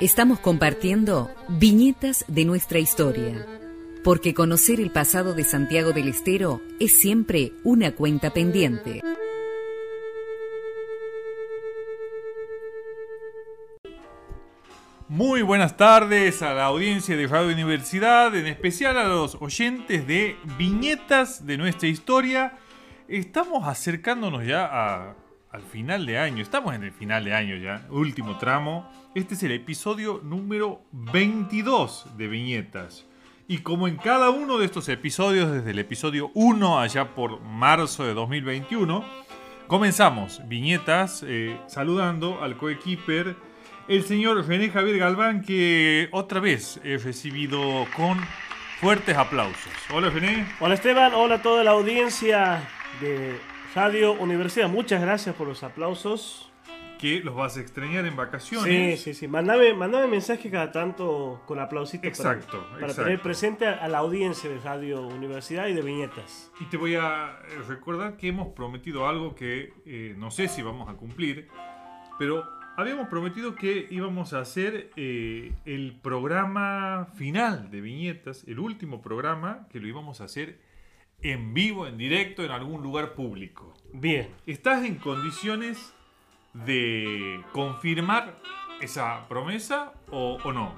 Estamos compartiendo viñetas de nuestra historia, porque conocer el pasado de Santiago del Estero es siempre una cuenta pendiente. Muy buenas tardes a la audiencia de Radio Universidad, en especial a los oyentes de Viñetas de nuestra historia. Estamos acercándonos ya a- al final de año, estamos en el final de año ya, último tramo. Este es el episodio número 22 de Viñetas. Y como en cada uno de estos episodios, desde el episodio 1 allá por marzo de 2021, comenzamos Viñetas eh, saludando al coequiper el señor René Javier Galván, que otra vez he recibido con fuertes aplausos. Hola René. Hola Esteban, hola a toda la audiencia de Radio Universidad. Muchas gracias por los aplausos. Que los vas a extrañar en Sí, vacaciones. sí, sí. Mandame, mandame mensaje cada tanto con aplausitos Exacto, para, para exacto. tener presente a, a la audiencia de Radio Universidad y de Viñetas. Y te voy a eh, recordar que hemos prometido algo que eh, no sé si vamos a cumplir, pero habíamos prometido que íbamos a hacer eh, el programa final de Viñetas, el último programa, que lo íbamos a hacer en vivo, en directo, en algún lugar público. Bien. ¿Estás en condiciones de confirmar esa promesa o, o no?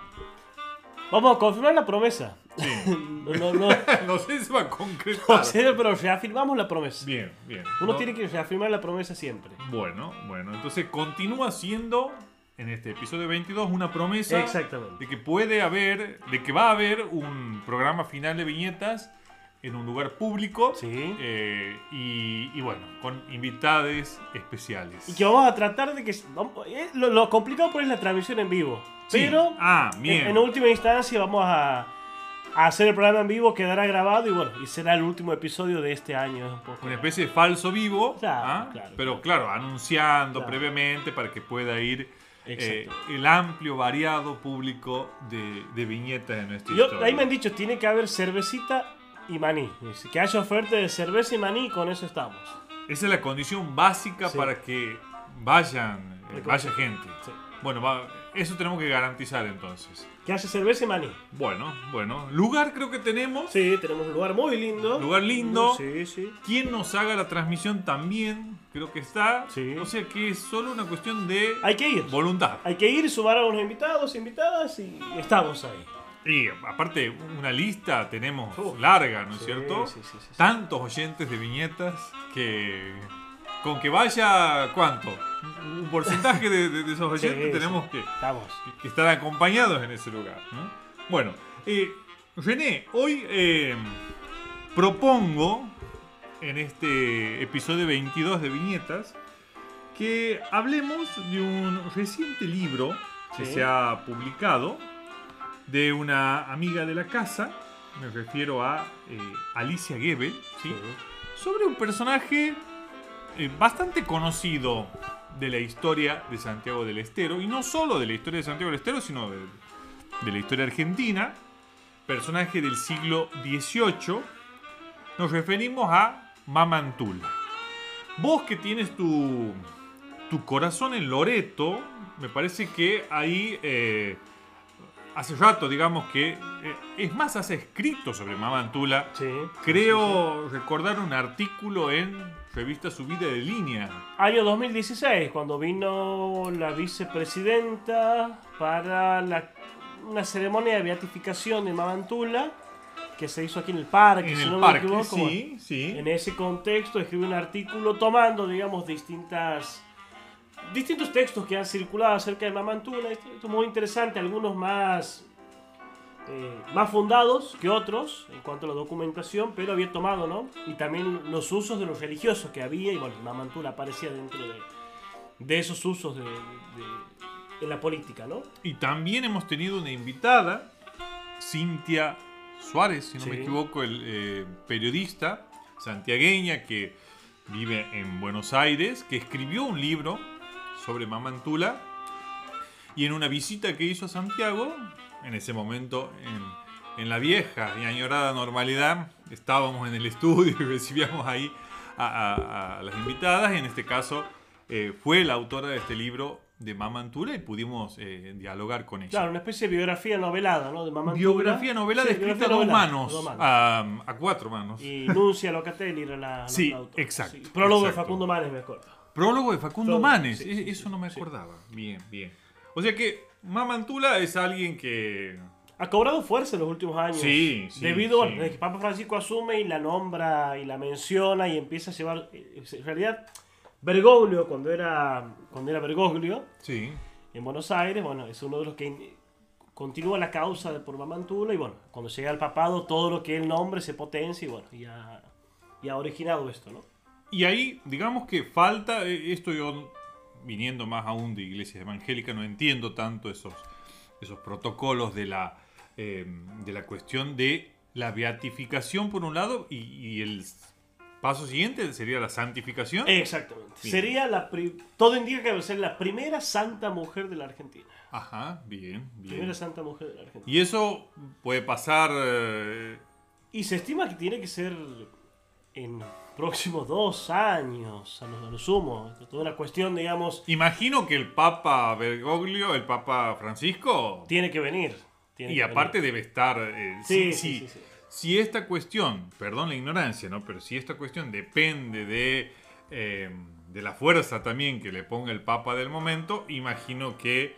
Vamos a confirmar la promesa. Sí. No, no, no, no sé si va a concretar. no sé, pero reafirmamos la promesa. Bien, bien. Uno No- tiene que reafirmar la promesa siempre. Bueno, bueno, entonces continúa siendo en este episodio 22 una promesa Exactamente. de que puede haber, de que va a haber un programa final de viñetas en un lugar público Sí. eh, y, y bueno, con invitades especiales. Y que vamos a tratar de que... eh, lo, lo complicado por es la transmisión en vivo. Sí. Pero ah, en, bien. en última instancia vamos a, a hacer el programa en vivo, quedará grabado y bueno, y será el último episodio de este año. Un poco. Una especie de falso vivo, Claro, ¿ah? claro, pero claro, anunciando Claro. previamente para que pueda ir eh, el amplio, variado público de, de viñetas de nuestra Yo, historia. ahí me han dicho, tiene que haber cervecita y maní. Que haya oferta de cerveza y maní, con eso estamos. Esa es la condición básica Sí. para que vayan, eh, vaya gente. Sí. Bueno, va- eso tenemos que garantizar entonces. Que haya cerveza y maní. Bueno, bueno. Lugar creo que tenemos. Sí, tenemos un lugar muy lindo. Lugar lindo. Sí, sí. Quien nos haga la transmisión también, creo que está. Sí. O sea que es solo una cuestión de Hay que ir. voluntad. Hay que ir, sumar a unos invitados, invitadas y estamos ahí. Y aparte, una lista tenemos larga, ¿no es Sí, cierto? sí, sí, sí, sí. Tantos oyentes de viñetas que con que vaya, ¿cuánto? Un porcentaje de, de- de esos oyentes tenemos que, Estamos. que estar acompañados en ese lugar. ¿no? Bueno, eh, René, hoy eh, propongo en este episodio 22 de Viñetas que hablemos de un reciente libro que se ha publicado de una amiga de la casa, me refiero a eh, Alicia Gebel, ¿sí? sobre un personaje eh, bastante conocido de la historia de Santiago del Estero, y no solo de la historia de Santiago del Estero, sino de, de la historia argentina, personaje del siglo XVIII, nos referimos a Mamantula. Vos que tienes tu, tu corazón en Loreto, me parece que ahí eh, hace rato, digamos que, eh, es más, has escrito sobre Mamantula. Sí. Creo recordar un artículo en revista Subida de Línea. Año 2016, cuando vino la vicepresidenta para la- una ceremonia de beatificación de Mamantula, que se hizo aquí en el parque, En si el no parque, me equivoco. bueno, sí, sí. En ese contexto escribí un artículo tomando, digamos, distintas distintos textos que han circulado acerca de Mamantula. Esto, es muy interesante, algunos más eh, más fundados que otros en cuanto a la documentación, pero había tomado, ¿no? Y también los usos de los religiosos que había, y bueno, Mamantula aparecía dentro de, de esos usos de, de- en la política, ¿no? Y también hemos tenido una invitada, Cintia Suárez, si no me equivoco, el eh, periodista santiagueña que vive en Buenos Aires, que escribió un libro sobre Mamantula y en una visita que hizo a Santiago, en ese momento en, en la vieja y añorada normalidad, estábamos en el estudio y recibíamos ahí a, a- a las invitadas, y en este caso eh, fue la autora de este libro de Mamantula y pudimos eh, dialogar con ella. Claro, una especie de biografía novelada, ¿no? De Mamantula. Biografía novelada Sí, escrita a dos manos, a dos manos. A, a cuatro manos. Y Nuncia Locatelli era la, Sí, la autora. exacto, Prólogo exacto. de Facundo Manes, me acuerdo. Prólogo de Facundo Manes, sí, e- sí, eso no me sí. acordaba. Bien, bien. O sea que Mamantula es alguien que... Ha cobrado fuerza en los últimos años. Sí, sí, Debido sí. a que Papa Francisco asume y la nombra y la menciona y empieza a llevar. eh, En realidad, Bergoglio, cuando era, cuando era Bergoglio, Sí. en Buenos Aires, bueno, es uno de los que in- continúa la causa de por Mamantula y bueno, cuando llega al papado, todo lo que él nombre se potencia y bueno, y ha, y ha originado esto, ¿no? Y ahí, digamos que falta, eh, esto yo, viniendo más aún de iglesias evangélicas, no entiendo tanto esos, esos protocolos de la, eh, de la cuestión de la beatificación por un lado y, y el paso siguiente sería la santificación. Exactamente. Bien. Sería la. Todo indica que va a ser la primera santa mujer de la Argentina. Ajá, bien, bien. Primera santa mujer de la Argentina. Y eso puede pasar... eh, Y se estima que tiene que ser en próximos dos años, a lo, a lo sumo. Toda una cuestión, digamos, imagino que el Papa Bergoglio, el Papa Francisco, tiene que venir. tiene y que aparte venir. debe estar... eh, Sí, sí, sí. Si esta cuestión, perdón la ignorancia, ¿no? Pero si esta cuestión depende de, eh, de la fuerza también que le ponga el Papa del momento, imagino que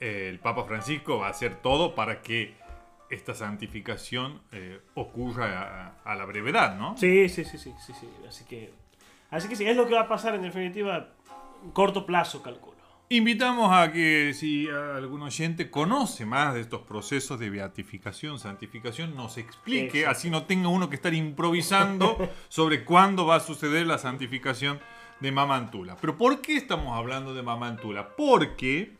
eh, el Papa Francisco va a hacer todo para que esta santificación eh, ocurra a, a la brevedad, ¿no? Sí, sí, sí, sí, sí, sí. Así que, así que sí, es lo que va a pasar en definitiva, en corto plazo, calculo. Invitamos a que si algún oyente conoce más de estos procesos de beatificación, santificación, nos explique, Exacto. así no tenga uno que estar improvisando sobre cuándo va a suceder la santificación de Mamantula. Pero ¿por qué estamos hablando de Mamantula? Porque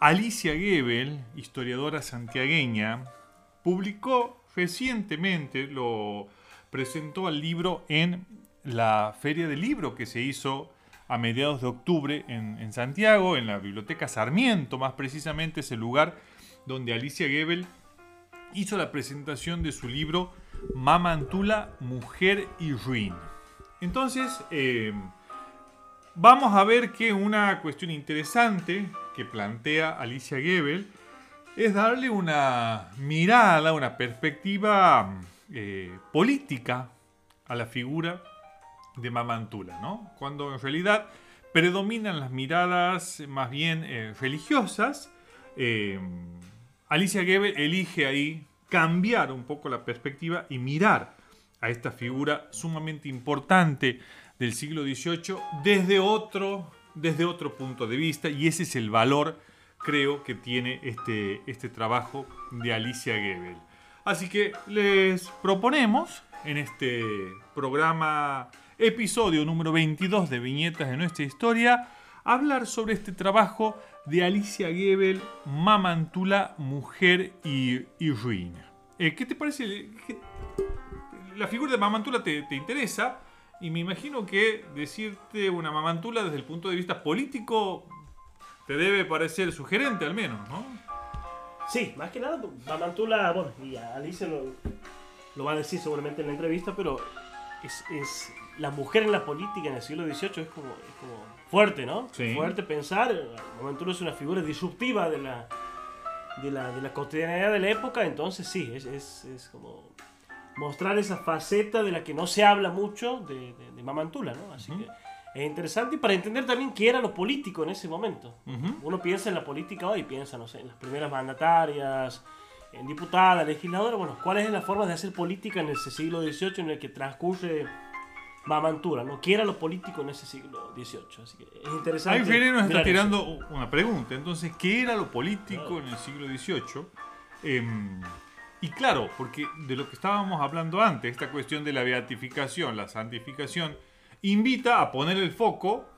Alicia Gebel, historiadora santiagueña, publicó recientemente, lo presentó al libro en la Feria del Libro que se hizo a mediados de octubre en, en Santiago, en la Biblioteca Sarmiento, más precisamente es el lugar donde Alicia Gebel hizo la presentación de su libro Mamantula, Mujer y Ruin. Entonces, eh, vamos a ver que una cuestión interesante que plantea Alicia Gebel es darle una mirada, una perspectiva eh, política a la figura de Mamantula, ¿no? Cuando en realidad predominan las miradas más bien eh, religiosas, eh, Alicia Gebel elige ahí cambiar un poco la perspectiva y mirar a esta figura sumamente importante del siglo XVIII desde otro, desde otro punto de vista y ese es el valor, creo, que tiene este, este trabajo de Alicia Gebel. Así que les proponemos en este programa, episodio número 22 de Viñetas de nuestra historia, hablar sobre este trabajo de Alicia Gebel, Mamantula, Mujer y, Ruina. Eh, ¿Qué te parece? ¿Qué- la figura de Mamantula te, te interesa y me imagino que decirte una Mamantula desde el punto de vista político te debe parecer sugerente al menos, ¿no? Sí, más que nada, Mamantula, bueno, y Alicia lo, lo va a decir seguramente en la entrevista, pero es, es la mujer en la política en el siglo XVIII es como, es como fuerte, ¿no? Sí. Fuerte pensar. Mamantula es una figura disruptiva de la, de la, de la cotidianidad de la época, entonces sí, es, es, es como mostrar esa faceta de la que no se habla mucho de, de, de Mamantula, ¿no? Así Ujú. que es interesante y para entender también qué era lo político en ese momento. Uno piensa en la política hoy, piensa, no sé, en las primeras mandatarias, en diputadas, legisladoras. Bueno, ¿cuál es la forma de hacer política en ese siglo XVIII en el que transcurre Mamantura? ¿no? ¿Qué era lo político en ese siglo XVIII? Así que es interesante. Ahí Fede nos está tirando eso. una pregunta. Entonces, ¿qué era lo político Claro. en el siglo XVIII? Em, y claro, porque de lo que estábamos hablando antes, esta cuestión de la beatificación, la santificación, invita a poner el foco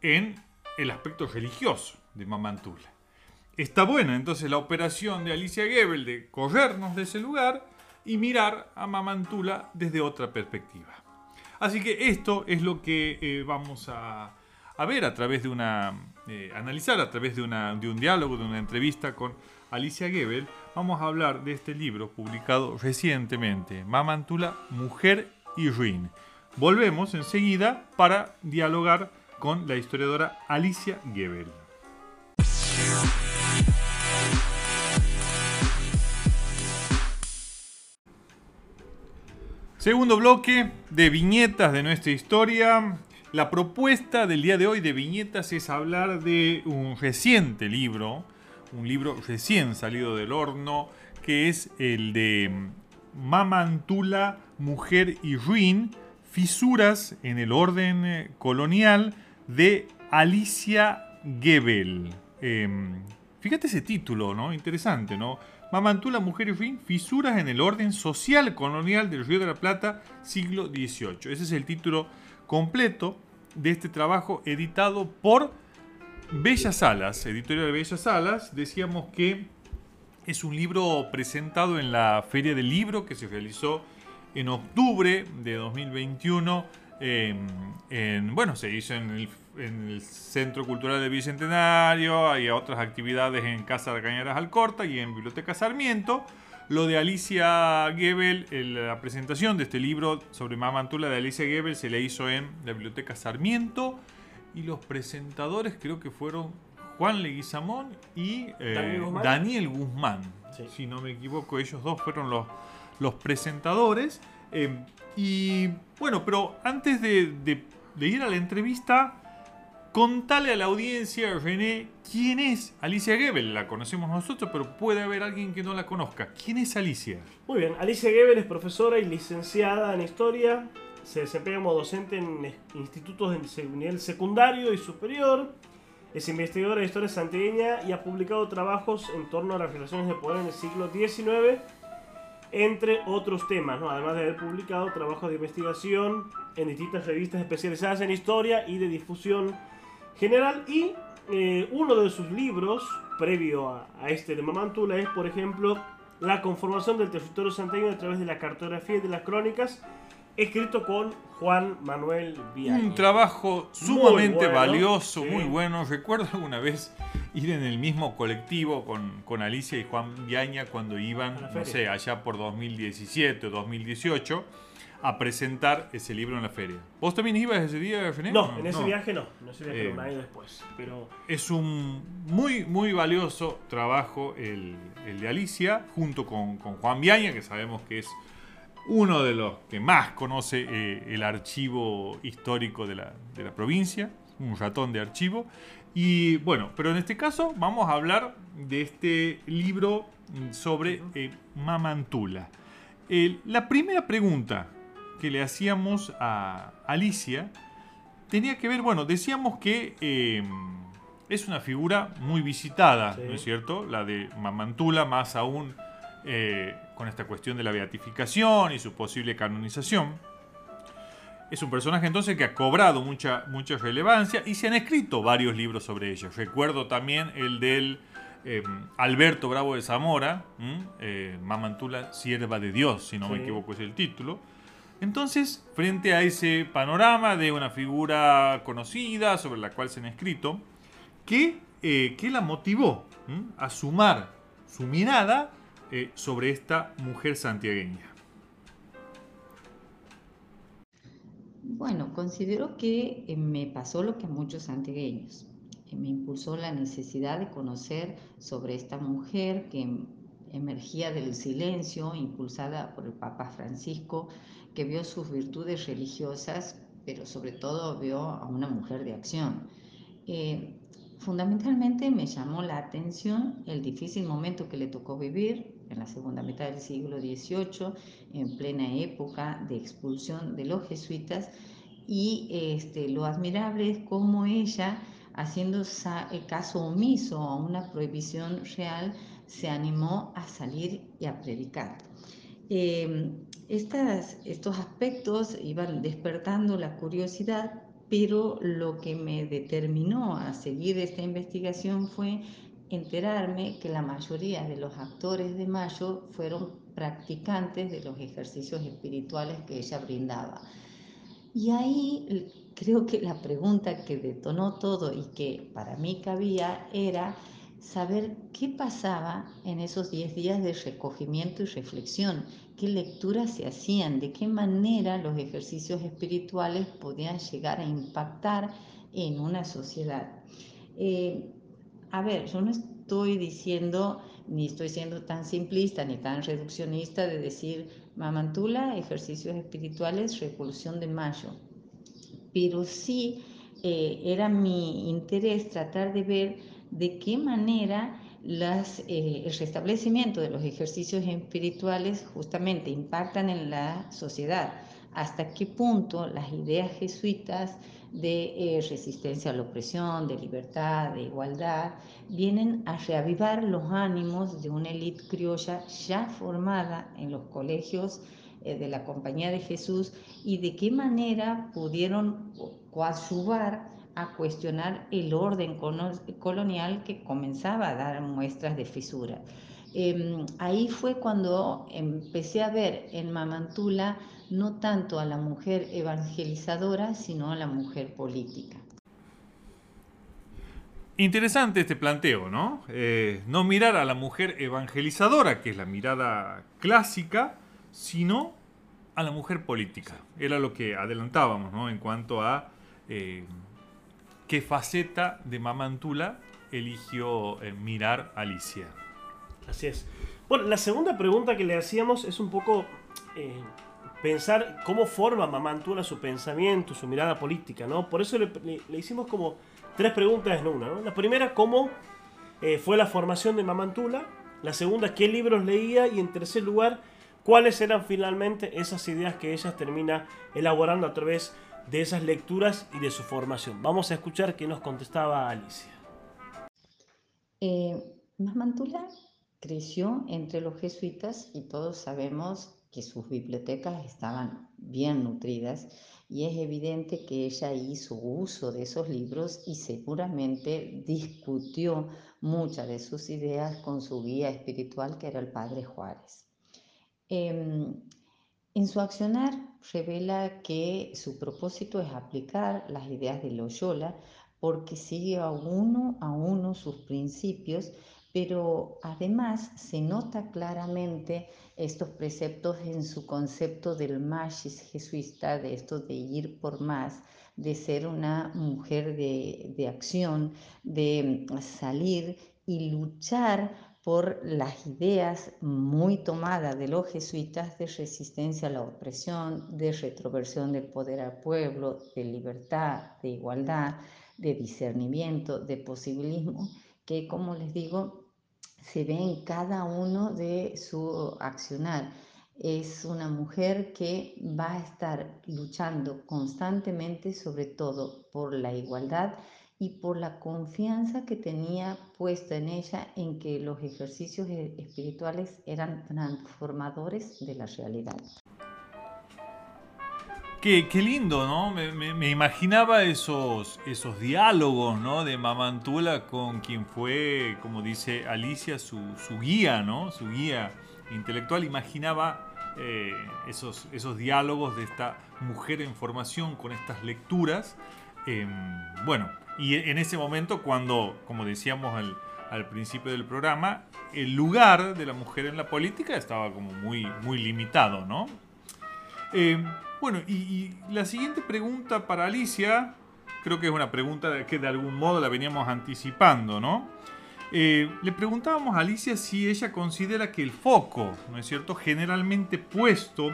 en el aspecto religioso de Mamantula. Está buena entonces la operación de Alicia Gebel de corrernos de ese lugar y mirar a Mamantula desde otra perspectiva. Así que esto es lo que eh, vamos a, ver a través de una, eh, analizar a través de, una, de un diálogo, de una entrevista con Alicia Gebel. Vamos a hablar de este libro publicado recientemente, Mamantula, Mujer y Ruin. Volvemos enseguida para dialogar con la historiadora Alicia Gebel. Segundo bloque de viñetas de nuestra historia. La propuesta del día de hoy de viñetas es hablar de un reciente libro, un libro recién salido del horno, que es el de Mamantula, Mujer y Ruin, Fisuras en el orden eh, colonial de Alicia Gebel. Em, fíjate ese título, ¿no? Interesante, ¿no? Mamantula, Mujer y Fin, Fisuras en el orden social colonial del Río de la Plata, siglo XVIII. Ese es el título completo de este trabajo editado por Bellas Alas, editorial de Bellas Alas. Decíamos que es un libro presentado en la Feria del Libro que se realizó en octubre de 2021. en, bueno, se hizo en el en el Centro Cultural de Bicentenario, hay otras actividades en Casa de Cañaras Alcorta y en Biblioteca Sarmiento. Lo de Alicia Gebel, la presentación de este libro sobre Mamantula de Alicia Gebel se le hizo en la Biblioteca Sarmiento y los presentadores creo que fueron Juan Leguizamón y eh, Daniel Guzmán. Si no me equivoco, ellos dos fueron los, los presentadores. Eh, y bueno, pero antes de, de ir a la entrevista, Contale a la audiencia, René, quién es Alicia Gebel. La conocemos nosotros, pero puede haber alguien que no la conozca. ¿Quién es Alicia? Muy bien, Alicia Gebel es profesora y licenciada en historia. Se desempeña como docente en institutos de nivel secundario y superior. Es investigadora de historia santiagueña y ha publicado trabajos en torno a las relaciones de poder en el siglo XIX, entre otros temas, además de haber publicado trabajos de investigación en distintas revistas especializadas en historia y de difusión general. Y eh, uno de sus libros, previo a, este de Mamantula, es por ejemplo La conformación del territorio santiago a través de la cartografía y de las crónicas, escrito con Juan Manuel Villaña. Un trabajo sumamente valioso, muy bueno. Recuerdo alguna vez ir en el mismo colectivo con, con Alicia y Juan Viaña cuando iban, no sé, allá por 2017 o 2018 a presentar ese libro en la feria. ¿Vos también ibas ese día, René? No, en ese viaje no. No ese viaje eh, un año después. Pero... Es un muy, muy valioso trabajo el, de Alicia, junto con, Juan Viaña, que sabemos que es uno de los que más conoce eh, el archivo histórico de la, provincia, un ratón de archivo. Y bueno, pero en este caso vamos a hablar de este libro sobre eh, Mamantula. la primera pregunta que le hacíamos a Alicia tenía que ver, bueno, decíamos que eh, es una figura muy visitada, ¿no es cierto? La de Mamantula, más aún eh, con esta cuestión de la beatificación y su posible canonización. Es un personaje entonces que ha cobrado mucha, mucha relevancia y se han escrito varios libros sobre ella. Recuerdo también el del eh, Alberto Bravo de Zamora, Mamantula, sierva de Dios, si no me equivoco es el título entonces, frente a ese panorama de una figura conocida sobre la cual se han escrito, ¿qué, eh, la motivó a sumar su mirada eh, sobre esta mujer santiagueña? Bueno, considero que eh, me pasó lo que a muchos santiagueños. Me impulsó la necesidad de conocer sobre esta mujer que emergía del silencio, impulsada por el Papa Francisco, que vio sus virtudes religiosas, pero sobre todo vio a una mujer de acción. Eh, fundamentalmente me llamó la atención el difícil momento que le tocó vivir en la segunda mitad del siglo XVIII, en plena época de expulsión de los jesuitas, y este, lo admirable es cómo ella, haciendo caso omiso a una prohibición real, se animó a salir y a predicar. Em, estos aspectos iban despertando la curiosidad, pero lo que me determinó a seguir esta investigación fue enterarme que la mayoría de los actores de Mayo fueron practicantes de los ejercicios espirituales que ella brindaba. Y ahí creo que la pregunta que detonó todo y que para mí cabía era saber qué pasaba en esos 10 días de recogimiento y reflexión, qué lecturas se hacían, de qué manera los ejercicios espirituales podían llegar a impactar en una sociedad. Eh, a ver, yo no estoy diciendo, ni estoy siendo tan simplista ni tan reduccionista de decir Mamantula, Ejercicios Espirituales, Revolución de Mayo. Pero sí eh, era mi interés tratar de ver de qué manera las, eh, el restablecimiento de los ejercicios espirituales justamente impactan en la sociedad, hasta qué punto las ideas jesuitas de eh, resistencia a la opresión, de libertad, de igualdad, vienen a reavivar los ánimos de una élite criolla ya formada en los colegios eh, de la Compañía de Jesús y de qué manera pudieron coadyuvar a cuestionar el orden colonial que comenzaba a dar muestras de fisura. Em, ahí fue cuando empecé a ver en Mamantula no tanto a la mujer evangelizadora, sino a la mujer política. Interesante este planteo, ¿no? Eh, no mirar a la mujer evangelizadora, que es la mirada clásica, sino a la mujer política. Era lo que adelantábamos, ¿no? En cuanto a eh, qué faceta de Mamantula eligió eh, mirar Alicia. Así es. Bueno, la segunda pregunta que le hacíamos es un poco eh, pensar cómo forma Mamantula su pensamiento, su mirada política, ¿no? Por eso le, hicimos como tres preguntas en una. La primera, ¿cómo eh, fue la formación de Mamantula? La segunda, ¿qué libros leía? Y en tercer lugar, ¿cuáles eran finalmente esas ideas que ella termina elaborando a través de esas lecturas y de su formación? Vamos a escuchar qué nos contestaba Alicia. Eh, Mamantula creció entre los jesuitas y todos sabemos que sus bibliotecas estaban bien nutridas y es evidente que ella hizo uso de esos libros y seguramente discutió muchas de sus ideas con su guía espiritual que era el padre Juárez. Em, en su accionar revela que su propósito es aplicar las ideas de Loyola porque sigue a uno a uno sus principios pero además se nota claramente estos preceptos en su concepto del magis jesuista, de esto de ir por más, de ser una mujer de, de acción, de salir y luchar por las ideas muy tomadas de los jesuitas de resistencia a la opresión, de retroversión del poder al pueblo, de libertad, de igualdad, de discernimiento, de posibilismo que como les digo, se ve en cada uno de su accionar. Es una mujer que va a estar luchando constantemente, sobre todo por la igualdad y por la confianza que tenía puesta en ella en que los ejercicios e-, espirituales eran transformadores de la realidad. Qué, lindo, ¿no? Me, imaginaba esos, esos diálogos, ¿no? De Mamantula con quien fue, como dice Alicia, su, guía, ¿no? Su guía intelectual. Imaginaba eh, esos, esos diálogos de esta mujer en formación con estas lecturas. Em, bueno, y en ese momento cuando, como decíamos al, al principio del programa, el lugar de la mujer en la política estaba como muy, muy limitado, ¿no? Eh, bueno, y, la siguiente pregunta para Alicia, creo que es una pregunta que de algún modo la veníamos anticipando, ¿no? Eh, le preguntábamos a Alicia si ella considera que el foco, ¿no es cierto?, generalmente puesto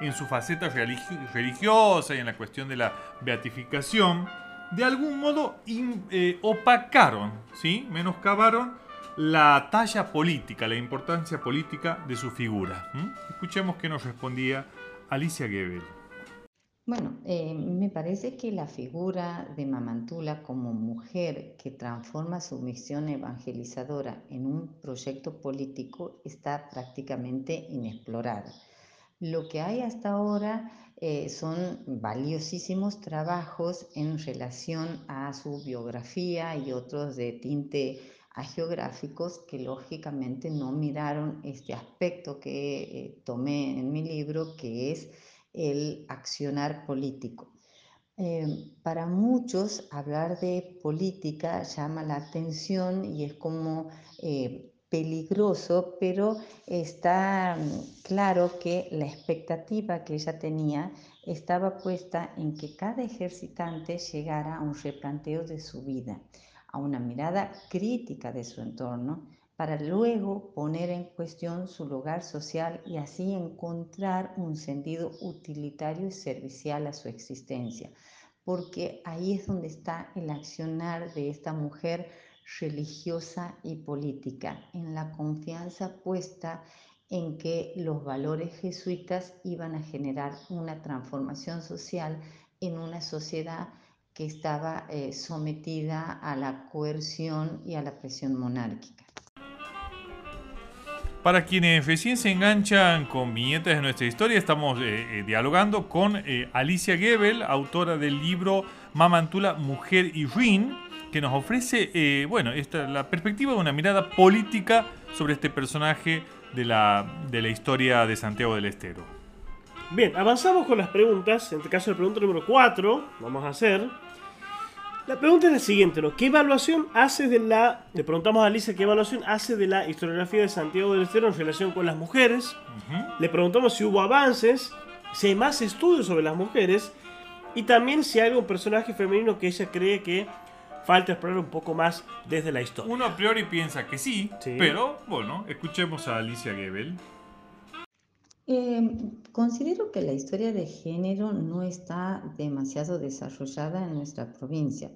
en su faceta religiosa y en la cuestión de la beatificación, de algún modo eh, opacaron, ¿sí? menoscabaron la talla política, la importancia política de su figura. Escuchemos qué nos respondía Alicia Gebel. Bueno, eh, me parece que la figura de Mamantula como mujer que transforma su misión evangelizadora en un proyecto político está prácticamente inexplorada. Lo que hay hasta ahora eh, son valiosísimos trabajos en relación a su biografía y otros de tinte geográficos que lógicamente no miraron este aspecto que eh, tomé en mi libro, que es el accionar político. Eh, para muchos hablar de política llama la atención y es como eh, peligroso, pero está mm, claro que la expectativa que ella tenía estaba puesta en que cada ejercitante llegara a un replanteo de su vida a una mirada crítica de su entorno para luego poner en cuestión su lugar social y así encontrar un sentido utilitario y servicial a su existencia, porque ahí es donde está el accionar de esta mujer religiosa y política, en la confianza puesta en que los valores jesuitas iban a generar una transformación social en una sociedad que estaba eh, sometida a la coerción y a la presión monárquica. Para quienes recién se enganchan con viñetas de nuestra historia, estamos eh, eh, dialogando con Alicia Gebel, autora del libro Mamantula, Mujer y Ruin, que nos ofrece bueno, esta, la perspectiva de una mirada política sobre este personaje de la, de la historia de Santiago del Estero. Bien, avanzamos con las preguntas. En este caso, la pregunta número 4, vamos a hacer. La pregunta es la siguiente, ¿no? ¿Qué evaluación hace de la... Le preguntamos a Alicia qué evaluación hace de la historiografía de Santiago del Estero en relación con las mujeres. Le preguntamos si hubo avances, si hay más estudios sobre las mujeres y también si hay algún personaje femenino que ella cree que falta explorar un poco más desde la historia. Uno a priori piensa que sí, pero bueno, escuchemos a Alicia Gebel. Em, considero que la historia de género no está demasiado desarrollada en nuestra provincia.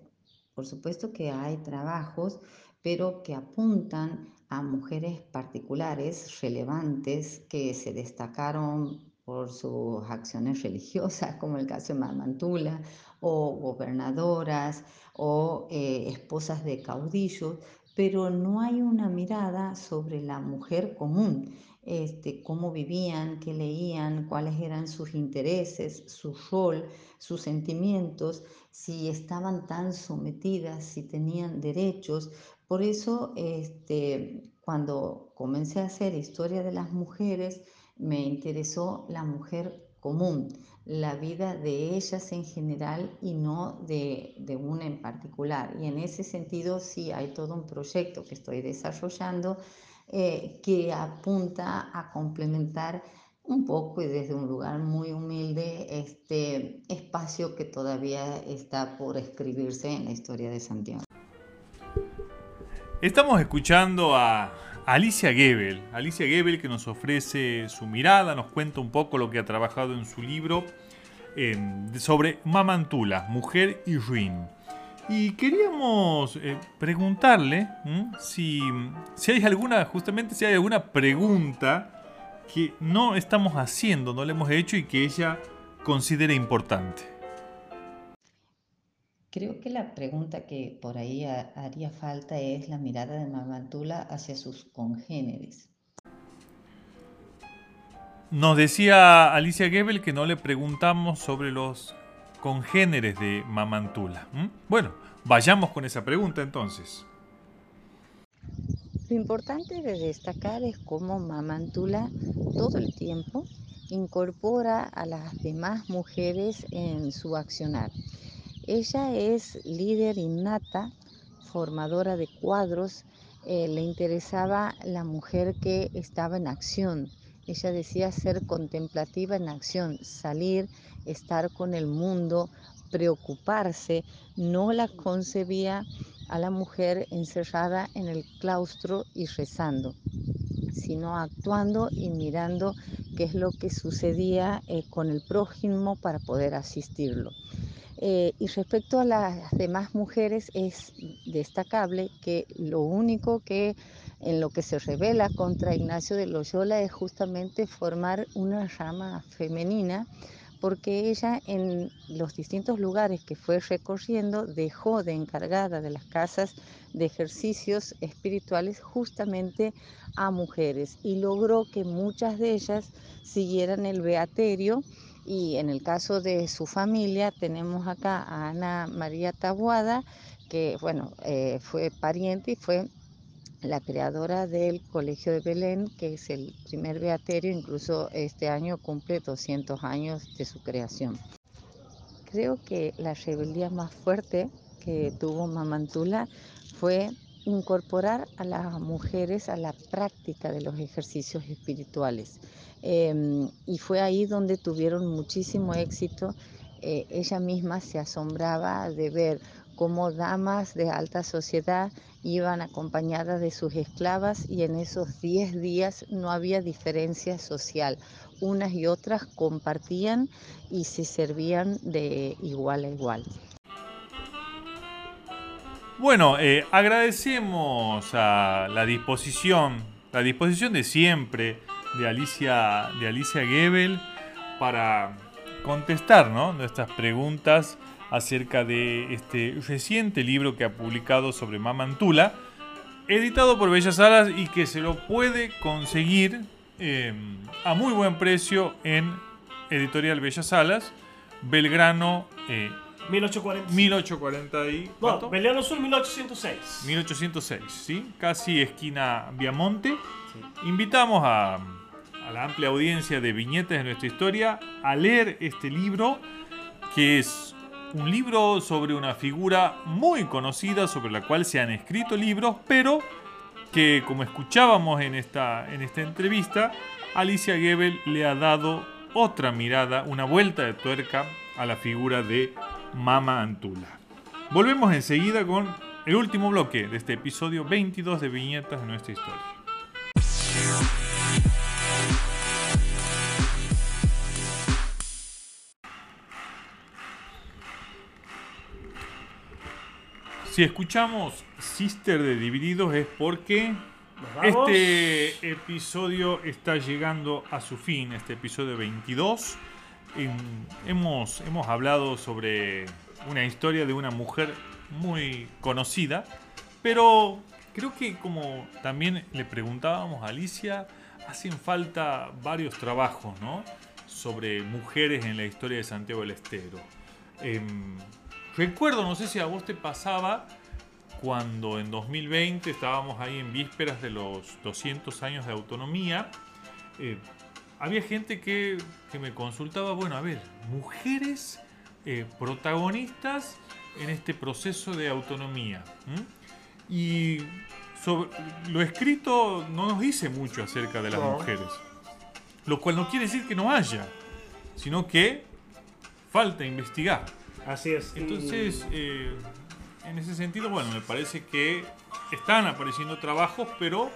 Por supuesto que hay trabajos, pero que apuntan a mujeres particulares, relevantes, que se destacaron por sus acciones religiosas, como el caso de Mamantula, o gobernadoras, o eh, esposas de caudillos, pero no hay una mirada sobre la mujer común, este, cómo vivían, qué leían, cuáles eran sus intereses, su rol, sus sentimientos, si estaban tan sometidas, si tenían derechos. Por eso, este, cuando comencé a hacer historia de las mujeres, me interesó la mujer común, la vida de ellas en general y no de, una en particular. Y en ese sentido sí hay todo un proyecto que estoy desarrollando eh, que apunta a complementar un poco y desde un lugar muy humilde este espacio que todavía está por escribirse en la historia de Santiago. Estamos escuchando a Alicia Gebel. Alicia Gebel que nos ofrece su mirada, nos cuenta un poco lo que ha trabajado en su libro em, sobre Mamantula, Mujer y Ruin. Y queríamos eh, preguntarle si, si hay alguna, justamente si hay alguna pregunta que no estamos haciendo, no le hemos hecho y que ella considere importante. Creo que la pregunta que por ahí haría falta es la mirada de Mamantula hacia sus congéneres. Nos decía Alicia Gebel que no le preguntamos sobre los congéneres de Mamantula. Bueno, vayamos con esa pregunta entonces. Lo importante de destacar es cómo Mamantula todo el tiempo incorpora a las demás mujeres en su accionar. Ella es líder innata, formadora de cuadros, eh, le interesaba la mujer que estaba en acción. Ella decía ser contemplativa en acción, salir, estar con el mundo, preocuparse. No la concebía a la mujer encerrada en el claustro y rezando, sino actuando y mirando qué es lo que sucedía eh, con el prójimo para poder asistirlo. Eh, y respecto a las demás mujeres es destacable que lo único que en lo que se revela contra Ignacio de Loyola es justamente formar una rama femenina porque ella en los distintos lugares que fue recorriendo dejó de encargada de las casas de ejercicios espirituales justamente a mujeres y logró que muchas de ellas siguieran el beaterio. Y en el caso de su familia tenemos acá a Ana María Tabuada, que bueno, eh, fue pariente y fue la creadora del Colegio de Belén, que es el primer beaterio, incluso este año cumple 200 años de su creación. Creo que la rebeldía más fuerte que tuvo Mamantula fue incorporar a las mujeres a la práctica de los ejercicios espirituales. Em, y fue ahí donde tuvieron muchísimo éxito. Eh, ella misma se asombraba de ver como damas de alta sociedad iban acompañadas de sus esclavas y en esos 10 días no había diferencia social. Unas y otras compartían y se servían de igual a igual. Bueno, eh, agradecemos a la disposición, la disposición de siempre de Alicia, de Alicia Gebel para contestar nuestras preguntas acerca de este reciente libro que ha publicado sobre Mamantula, editado por Bellas Alas y que se lo puede conseguir em, a muy buen precio en Editorial Bellas Alas, Belgrano. 1840. 1840 y. No, Belgrano Sur 1806. 1806, ¿sí? Casi esquina Viamonte. Invitamos a, a la amplia audiencia de viñetas de nuestra historia a leer este libro que es un libro sobre una figura muy conocida sobre la cual se han escrito libros, pero que como escuchábamos en esta, en esta entrevista, Alicia Gebel le ha dado otra mirada, una vuelta de tuerca a la figura de Mama Antula. Volvemos enseguida con el último bloque de este episodio 22 de Viñetas de nuestra historia. Si escuchamos Sister de Divididos es porque este episodio está llegando a su fin, este episodio 22. hemos, hemos hablado sobre una historia de una mujer muy conocida, pero creo que como también le preguntábamos a Alicia, hacen falta varios trabajos ¿no? sobre mujeres en la historia de Santiago del Estero. Em, Recuerdo, no sé si a vos te pasaba, cuando en 2020 estábamos ahí en vísperas de los 200 años de autonomía, eh, había gente que, me consultaba, bueno, a ver, mujeres eh, protagonistas en este proceso de autonomía. Y lo escrito no nos dice mucho acerca de las mujeres, lo cual no quiere decir que no haya, sino que falta investigar. Así es. Entonces, eh, en ese sentido, bueno, me parece que están apareciendo trabajos, pero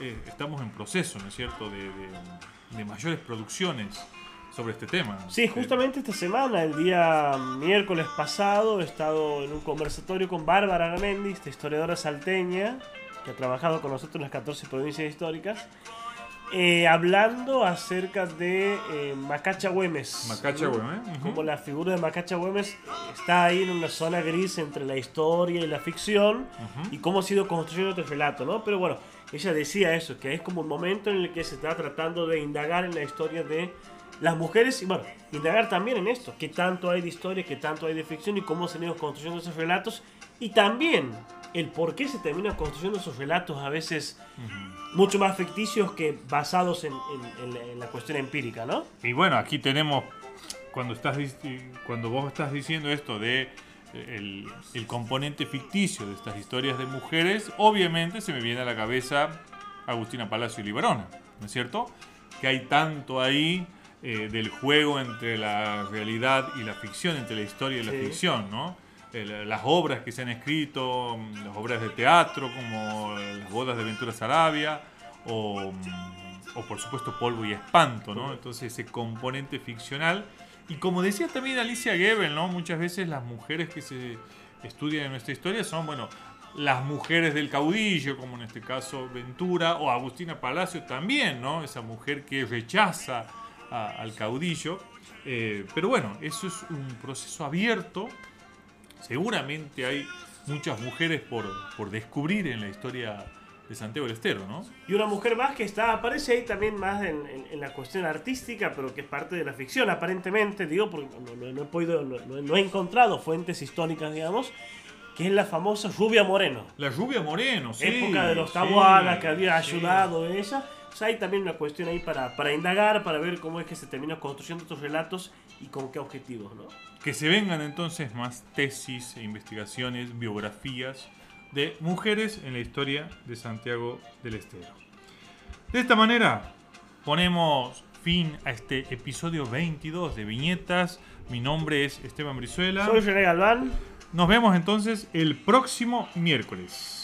eh, estamos en proceso, ¿no es cierto?, de, mayores producciones sobre este tema. Sí, justamente esta semana, el día miércoles pasado, he estado en un conversatorio con Bárbara Gamendi, esta historiadora salteña, que ha trabajado con nosotros en las 14 provincias históricas. Eh, hablando acerca de eh, Macacha Güemes. Macacha Güemes. Como la figura de Macacha Güemes está ahí en una zona gris entre la historia y la ficción y cómo ha sido construyendo este relato, ¿no? Pero bueno, ella decía eso, que es como un momento en el que se está tratando de indagar en la historia de las mujeres y bueno, indagar también en esto, qué tanto hay de historia, qué tanto hay de ficción y cómo se han ido construyendo esos relatos y también el por qué se terminan construyendo esos relatos a veces mucho más ficticios que basados en, la cuestión empírica, ¿no? Y bueno, aquí tenemos, cuando, estás, cuando vos estás diciendo esto de el, componente ficticio de estas historias de mujeres, obviamente se me viene a la cabeza Agustina Palacio y Libarona, ¿no es cierto? Que hay tanto ahí eh, del juego entre la realidad y la ficción, entre la historia y la ficción, ¿no? Las obras que se han escrito, mm, las obras de teatro como Las bodas de Ventura Sarabia o, mm, o por supuesto Polvo y Espanto, ¿no? Entonces ese componente ficcional. Y como decía también Alicia Gebel, ¿no? Muchas veces las mujeres que se estudian en nuestra historia son, bueno, las mujeres del caudillo, como en este caso Ventura, o Agustina Palacio también, ¿no? Esa mujer que rechaza al caudillo. Eh, pero bueno, eso es un proceso abierto seguramente hay muchas mujeres por, por descubrir en la historia de Santiago del Estero, ¿no? Y una mujer más que está, aparece ahí también más en, la cuestión artística, pero que es parte de la ficción, aparentemente, digo, porque no, he podido, no, he encontrado fuentes históricas, digamos, que es la famosa Rubia Moreno. La Rubia Moreno, sí. Época de los Tabuanas, que había ayudado ella. Sea, hay también una cuestión ahí para, para indagar, para ver cómo es que se terminó construyendo estos relatos y con qué objetivos, ¿no? Que se vengan entonces más tesis e investigaciones, biografías de mujeres en la historia de Santiago del Estero. De esta manera ponemos fin a este episodio 22 de Viñetas. Mi nombre es Esteban Brizuela. Soy René Galván. Nos vemos entonces el próximo miércoles.